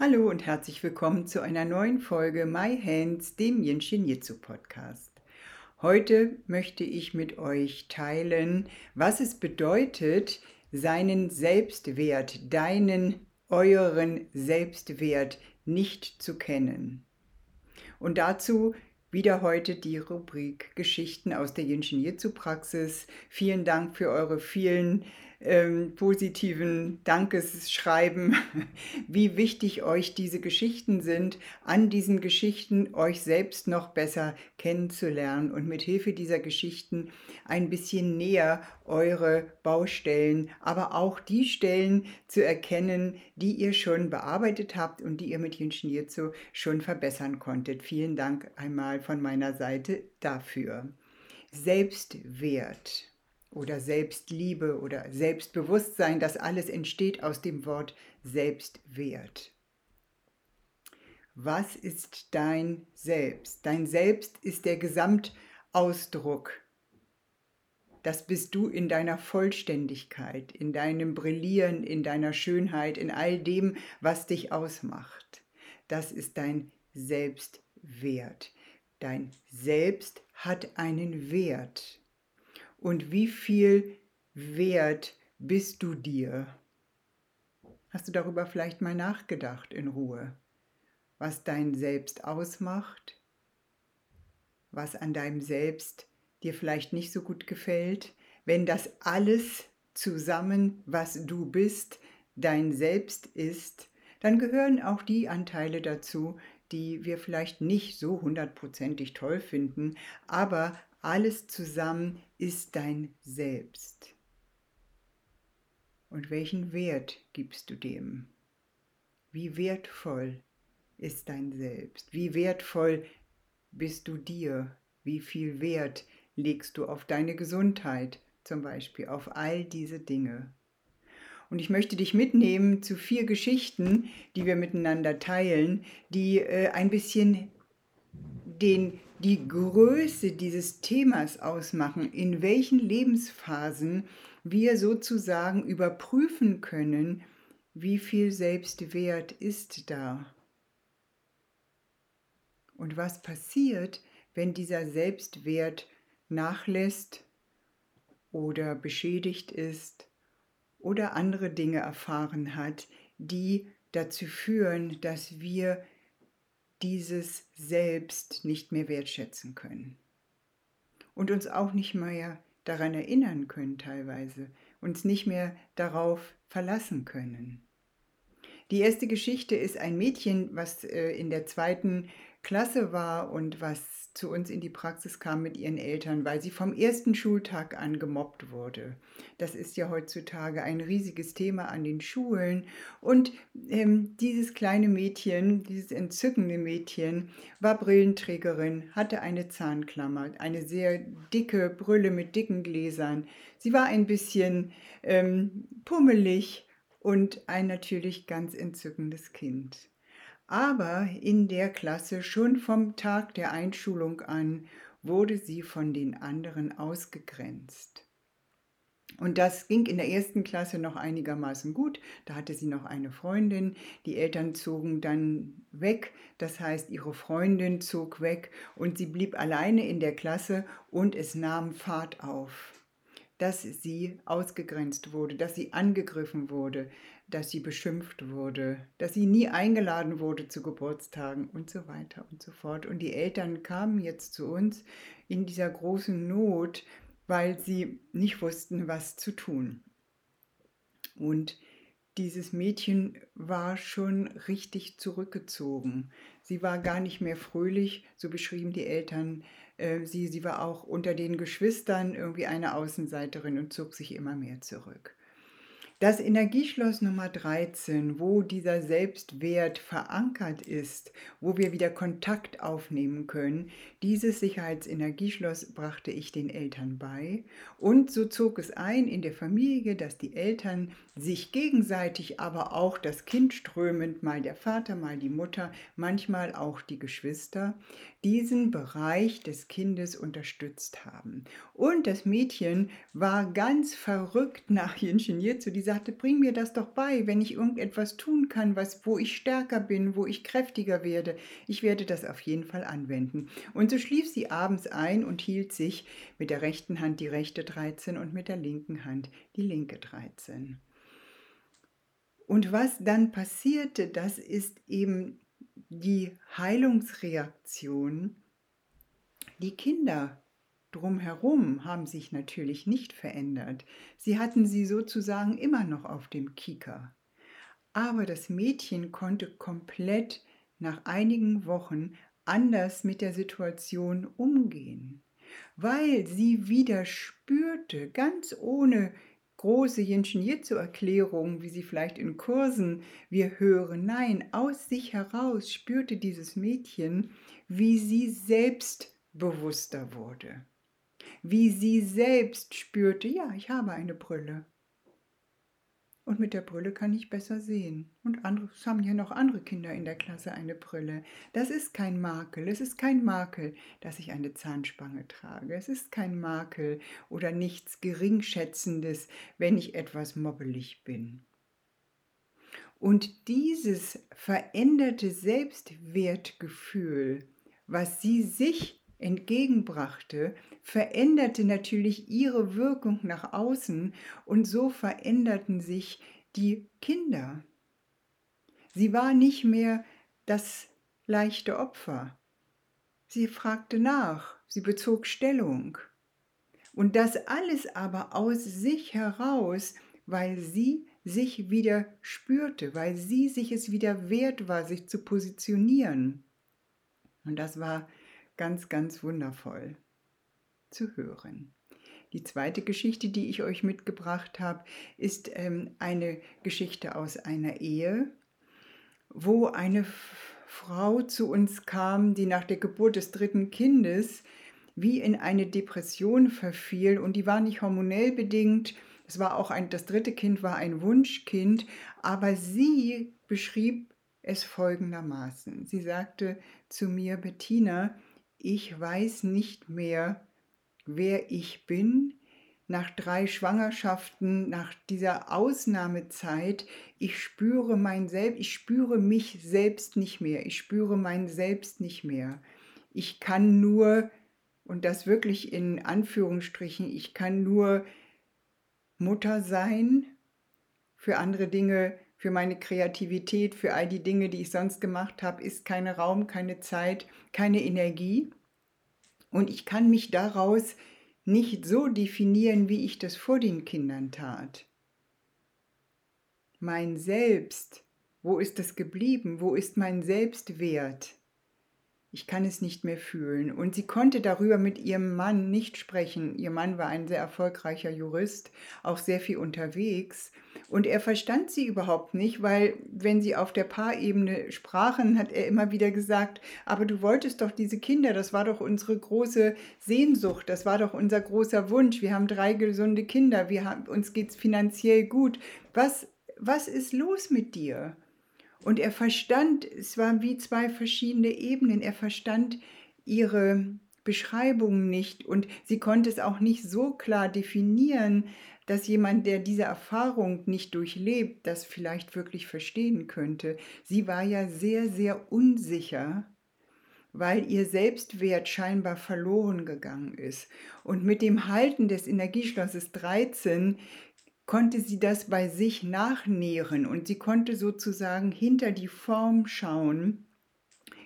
Hallo und herzlich willkommen zu einer neuen Folge My Hands, dem Yin Shin Jitsu Podcast. Heute möchte ich mit euch teilen, was es bedeutet, seinen Selbstwert, deinen, euren Selbstwert nicht zu kennen. Und dazu wieder heute die Rubrik Geschichten aus der Yin Shin Jitsu Praxis. Vielen Dank für eure vielen ähm, positiven Dankesschreiben, wie wichtig euch diese Geschichten sind, an diesen Geschichten euch selbst noch besser kennenzulernen und mit Hilfe dieser Geschichten ein bisschen näher eure Baustellen, aber auch die Stellen zu erkennen, die ihr schon bearbeitet habt und die ihr mit Jinshinjitsu schon verbessern konntet. Vielen Dank einmal von meiner Seite dafür. Selbstwert oder Selbstliebe oder Selbstbewusstsein, das alles entsteht aus dem Wort Selbstwert. Was ist dein Selbst? Dein Selbst ist der Gesamtausdruck. Das bist du in deiner Vollständigkeit, in deinem Brillieren, in deiner Schönheit, in all dem, was dich ausmacht. Das ist dein Selbstwert. Dein Selbst hat einen Wert und wie viel wert bist du dir? Hast du darüber vielleicht mal nachgedacht in Ruhe, was dein Selbst ausmacht, was an deinem Selbst dir vielleicht nicht so gut gefällt, wenn das alles zusammen, was du bist, dein Selbst ist, dann gehören auch die Anteile dazu, die wir vielleicht nicht so hundertprozentig toll finden, aber alles zusammen ist dein Selbst. Und welchen Wert gibst du dem? Wie wertvoll ist dein Selbst? Wie wertvoll bist du dir? Wie viel Wert legst du auf deine Gesundheit zum Beispiel, auf all diese Dinge? Und ich möchte dich mitnehmen zu vier Geschichten, die wir miteinander teilen, die äh, ein bisschen den die Größe dieses Themas ausmachen, in welchen Lebensphasen wir sozusagen überprüfen können, wie viel Selbstwert ist da. Und was passiert, wenn dieser Selbstwert nachlässt oder beschädigt ist oder andere Dinge erfahren hat, die dazu führen, dass wir dieses Selbst nicht mehr wertschätzen können. Und uns auch nicht mehr daran erinnern können teilweise, uns nicht mehr darauf verlassen können. Die erste Geschichte ist ein Mädchen, was äh, in der zweiten Klasse war und was zu uns in die Praxis kam mit ihren Eltern, weil sie vom ersten Schultag an gemobbt wurde. Das ist ja heutzutage ein riesiges Thema an den Schulen. Und ähm, dieses kleine Mädchen, dieses entzückende Mädchen, war Brillenträgerin, hatte eine Zahnklammer, eine sehr dicke Brille mit dicken Gläsern. Sie war ein bisschen ähm, pummelig und ein natürlich ganz entzückendes Kind aber in der Klasse schon vom Tag der Einschulung an wurde sie von den anderen ausgegrenzt. Und das ging in der ersten Klasse noch einigermaßen gut. Da hatte sie noch eine Freundin. Die Eltern zogen dann weg. Das heißt, ihre Freundin zog weg und sie blieb alleine in der Klasse und es nahm Fahrt auf dass sie ausgegrenzt wurde, dass sie angegriffen wurde, dass sie beschimpft wurde, dass sie nie eingeladen wurde zu Geburtstagen und so weiter und so fort. Und die Eltern kamen jetzt zu uns in dieser großen Not, weil sie nicht wussten, was zu tun. Und dieses Mädchen war schon richtig zurückgezogen. Sie war gar nicht mehr fröhlich, so beschrieben die Eltern äh, sie. Sie war auch unter den Geschwistern irgendwie eine Außenseiterin und zog sich immer mehr zurück. Das Energieschloss Nummer 13, wo dieser Selbstwert verankert ist, wo wir wieder Kontakt aufnehmen können, dieses Sicherheitsenergieschloss brachte ich den Eltern bei. Und so zog es ein in der Familie, dass die Eltern sich gegenseitig, aber auch das Kind strömend, mal der Vater, mal die Mutter, manchmal auch die Geschwister, diesen Bereich des Kindes unterstützt haben. Und das Mädchen war ganz verrückt nach Ingenieur zu, die sagte, bring mir das doch bei, wenn ich irgendetwas tun kann, was, wo ich stärker bin, wo ich kräftiger werde. Ich werde das auf jeden Fall anwenden. Und so schlief sie abends ein und hielt sich mit der rechten Hand die rechte 13 und mit der linken Hand die linke 13. Und was dann passierte, das ist eben die Heilungsreaktion. Die Kinder drumherum haben sich natürlich nicht verändert. Sie hatten sie sozusagen immer noch auf dem Kieker. Aber das Mädchen konnte komplett nach einigen Wochen anders mit der Situation umgehen, weil sie wieder spürte, ganz ohne große Jinshin Jitsu-Erklärungen, wie sie vielleicht in Kursen wir hören. Nein, aus sich heraus spürte dieses Mädchen, wie sie selbstbewusster wurde. Wie sie selbst spürte, ja, ich habe eine Brille. Und mit der Brille kann ich besser sehen. Und andere, es haben ja noch andere Kinder in der Klasse eine Brille. Das ist kein Makel. Es ist kein Makel, dass ich eine Zahnspange trage. Es ist kein Makel oder nichts Geringschätzendes, wenn ich etwas mobbelig bin. Und dieses veränderte Selbstwertgefühl, was sie sich entgegenbrachte, veränderte natürlich ihre Wirkung nach außen und so veränderten sich die Kinder. Sie war nicht mehr das leichte Opfer. Sie fragte nach, sie bezog Stellung. Und das alles aber aus sich heraus, weil sie sich wieder spürte, weil sie sich es wieder wert war, sich zu positionieren. Und das war ganz, ganz wundervoll zu hören. Die zweite Geschichte, die ich euch mitgebracht habe, ist ähm, eine Geschichte aus einer Ehe, wo eine Frau zu uns kam, die nach der Geburt des dritten Kindes wie in eine Depression verfiel und die war nicht hormonell bedingt. Es war auch ein, das dritte Kind war ein Wunschkind, aber sie beschrieb es folgendermaßen. Sie sagte zu mir, Bettina, ich weiß nicht mehr, wer ich bin, nach drei Schwangerschaften, nach dieser Ausnahmezeit, ich spüre mein Selbst, ich spüre mich selbst nicht mehr, ich spüre mein Selbst nicht mehr. Ich kann nur, und das wirklich in Anführungsstrichen, ich kann nur Mutter sein, für andere Dinge, für meine Kreativität, für all die Dinge, die ich sonst gemacht habe, ist keine Raum, keine Zeit, keine Energie. Und ich kann mich daraus nicht so definieren, wie ich das vor den Kindern tat. Mein Selbst, wo ist es geblieben? Wo ist mein Selbstwert? Ich kann es nicht mehr fühlen. Und sie konnte darüber mit ihrem Mann nicht sprechen. Ihr Mann war ein sehr erfolgreicher Jurist, auch sehr viel unterwegs. Und er verstand sie überhaupt nicht, weil wenn sie auf der Paarebene sprachen, hat er immer wieder gesagt, aber du wolltest doch diese Kinder, das war doch unsere große Sehnsucht, das war doch unser großer Wunsch. Wir haben drei gesunde Kinder, wir haben, uns geht es finanziell gut. Was, was ist los mit dir? Und er verstand, es waren wie zwei verschiedene Ebenen, er verstand ihre Beschreibungen nicht und sie konnte es auch nicht so klar definieren, dass jemand, der diese Erfahrung nicht durchlebt, das vielleicht wirklich verstehen könnte. Sie war ja sehr, sehr unsicher, weil ihr Selbstwert scheinbar verloren gegangen ist. Und mit dem Halten des Energieschlosses 13 konnte sie das bei sich nachnähren und sie konnte sozusagen hinter die Form schauen.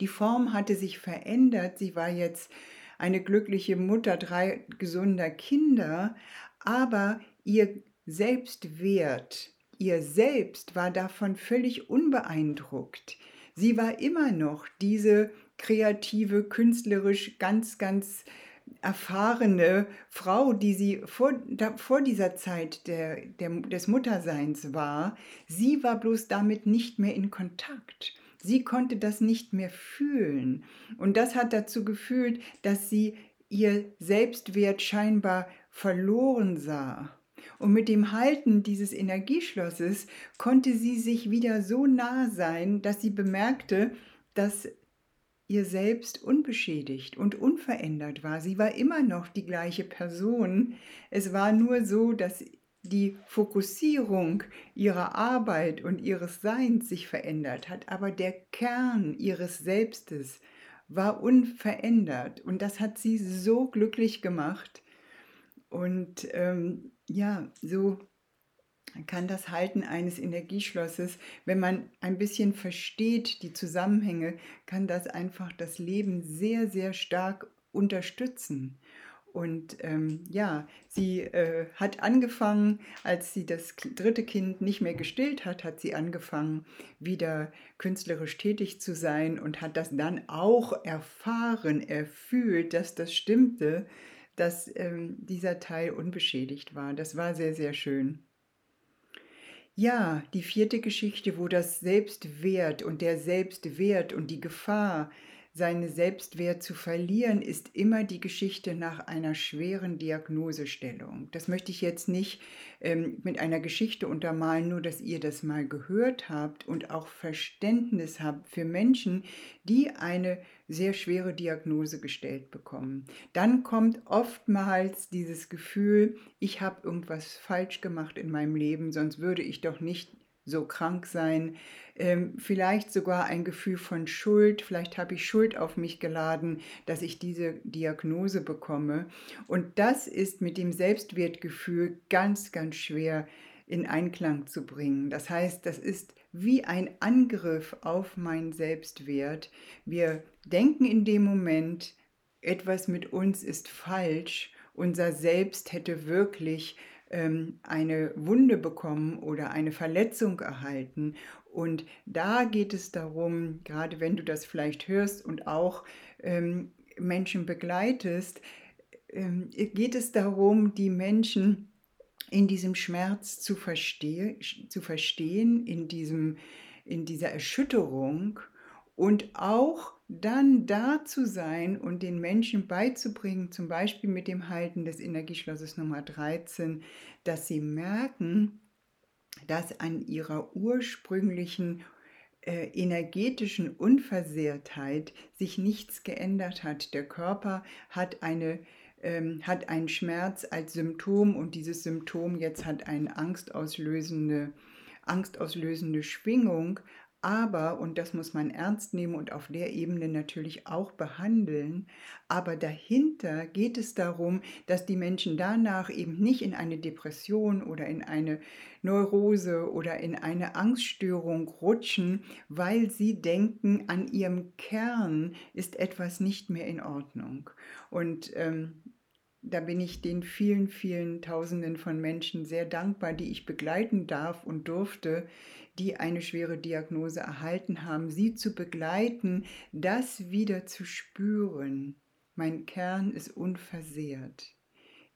Die Form hatte sich verändert, sie war jetzt eine glückliche Mutter drei gesunder Kinder, aber ihr Selbstwert, ihr Selbst war davon völlig unbeeindruckt. Sie war immer noch diese kreative, künstlerisch ganz, ganz erfahrene Frau, die sie vor, da, vor dieser Zeit der, der, des Mutterseins war, sie war bloß damit nicht mehr in Kontakt. Sie konnte das nicht mehr fühlen. Und das hat dazu geführt, dass sie ihr Selbstwert scheinbar verloren sah. Und mit dem Halten dieses Energieschlosses konnte sie sich wieder so nah sein, dass sie bemerkte, dass ihr Selbst unbeschädigt und unverändert war. Sie war immer noch die gleiche Person. Es war nur so, dass die Fokussierung ihrer Arbeit und ihres Seins sich verändert hat, aber der Kern ihres Selbstes war unverändert und das hat sie so glücklich gemacht. Und ähm, ja, so kann das Halten eines Energieschlosses, wenn man ein bisschen versteht die Zusammenhänge, kann das einfach das Leben sehr, sehr stark unterstützen. Und ähm, ja, sie äh, hat angefangen, als sie das dritte Kind nicht mehr gestillt hat, hat sie angefangen, wieder künstlerisch tätig zu sein und hat das dann auch erfahren, erfühlt, dass das stimmte, dass ähm, dieser Teil unbeschädigt war. Das war sehr, sehr schön. Ja, die vierte Geschichte, wo das Selbstwert und der Selbstwert und die Gefahr seine Selbstwert zu verlieren, ist immer die Geschichte nach einer schweren Diagnosestellung. Das möchte ich jetzt nicht ähm, mit einer Geschichte untermalen, nur dass ihr das mal gehört habt und auch Verständnis habt für Menschen, die eine sehr schwere Diagnose gestellt bekommen. Dann kommt oftmals dieses Gefühl, ich habe irgendwas falsch gemacht in meinem Leben, sonst würde ich doch nicht so krank sein, ähm, vielleicht sogar ein Gefühl von Schuld, vielleicht habe ich Schuld auf mich geladen, dass ich diese Diagnose bekomme. Und das ist mit dem Selbstwertgefühl ganz, ganz schwer in Einklang zu bringen. Das heißt, das ist wie ein Angriff auf meinen Selbstwert. Wir denken in dem Moment, etwas mit uns ist falsch, unser Selbst hätte wirklich eine Wunde bekommen oder eine Verletzung erhalten. Und da geht es darum, gerade wenn du das vielleicht hörst und auch ähm, Menschen begleitest, ähm, geht es darum, die Menschen in diesem Schmerz zu, versteh zu verstehen, in, diesem, in dieser Erschütterung und auch dann da zu sein und den Menschen beizubringen, zum Beispiel mit dem Halten des Energieschlosses Nummer 13, dass sie merken, dass an ihrer ursprünglichen äh, energetischen Unversehrtheit sich nichts geändert hat. Der Körper hat eine ähm, hat einen Schmerz als Symptom und dieses Symptom jetzt hat eine angstauslösende, angstauslösende Schwingung, aber, und das muss man ernst nehmen und auf der Ebene natürlich auch behandeln, aber dahinter geht es darum, dass die Menschen danach eben nicht in eine Depression oder in eine Neurose oder in eine Angststörung rutschen, weil sie denken, an ihrem Kern ist etwas nicht mehr in Ordnung. Und ähm, da bin ich den vielen, vielen Tausenden von Menschen sehr dankbar, die ich begleiten darf und durfte, die eine schwere Diagnose erhalten haben, sie zu begleiten, das wieder zu spüren. Mein Kern ist unversehrt.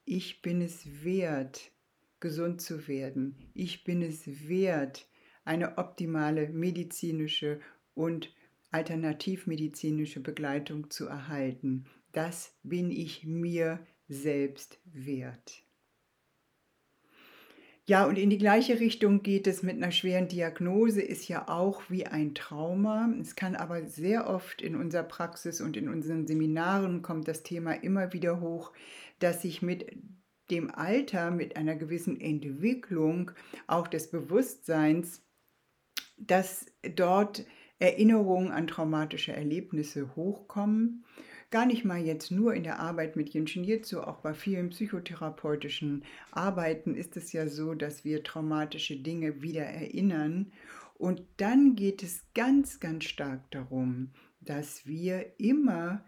Ich bin es wert, gesund zu werden. Ich bin es wert, eine optimale medizinische und alternativmedizinische Begleitung zu erhalten. Das bin ich mir selbst wert. Ja, und in die gleiche Richtung geht es mit einer schweren Diagnose, ist ja auch wie ein Trauma. Es kann aber sehr oft in unserer Praxis und in unseren Seminaren kommt das Thema immer wieder hoch, dass sich mit dem Alter, mit einer gewissen Entwicklung auch des Bewusstseins, dass dort Erinnerungen an traumatische Erlebnisse hochkommen Gar nicht mal jetzt nur in der Arbeit mit Jinshin Jitsu, auch bei vielen psychotherapeutischen Arbeiten ist es ja so, dass wir traumatische Dinge wieder erinnern. Und dann geht es ganz, ganz stark darum, dass wir immer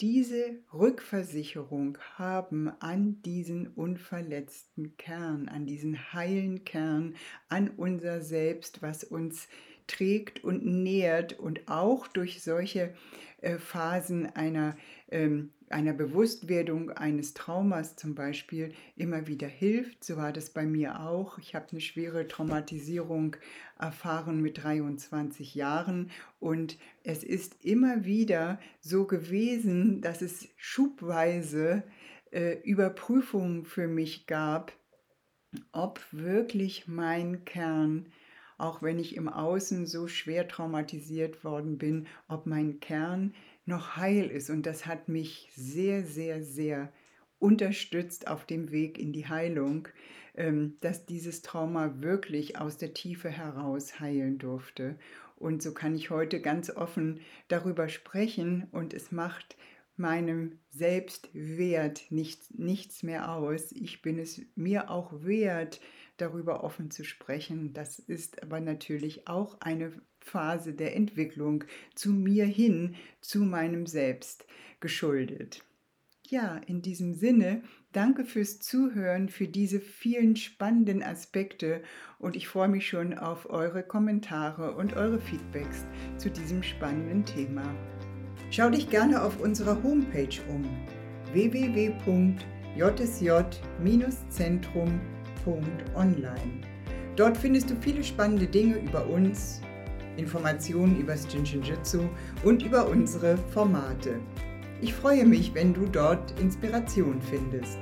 diese Rückversicherung haben an diesen unverletzten Kern, an diesen heilen Kern, an unser Selbst, was uns trägt und nährt und auch durch solche äh, Phasen einer, ähm, einer Bewusstwerdung eines Traumas zum Beispiel immer wieder hilft. So war das bei mir auch. Ich habe eine schwere Traumatisierung erfahren mit 23 Jahren und es ist immer wieder so gewesen, dass es schubweise äh, Überprüfungen für mich gab, ob wirklich mein Kern auch wenn ich im Außen so schwer traumatisiert worden bin, ob mein Kern noch heil ist. Und das hat mich sehr, sehr, sehr unterstützt auf dem Weg in die Heilung, ähm, dass dieses Trauma wirklich aus der Tiefe heraus heilen durfte. Und so kann ich heute ganz offen darüber sprechen und es macht meinem Selbstwert nicht, nichts mehr aus. Ich bin es mir auch wert, darüber offen zu sprechen. Das ist aber natürlich auch eine Phase der Entwicklung zu mir hin, zu meinem Selbst geschuldet. Ja, in diesem Sinne, danke fürs Zuhören, für diese vielen spannenden Aspekte und ich freue mich schon auf eure Kommentare und eure Feedbacks zu diesem spannenden Thema. Schau dich gerne auf unserer Homepage um www.jsj-zentrum.de Online. Dort findest du viele spannende Dinge über uns, Informationen über das Jinshinjutsu und über unsere Formate. Ich freue mich, wenn du dort Inspiration findest.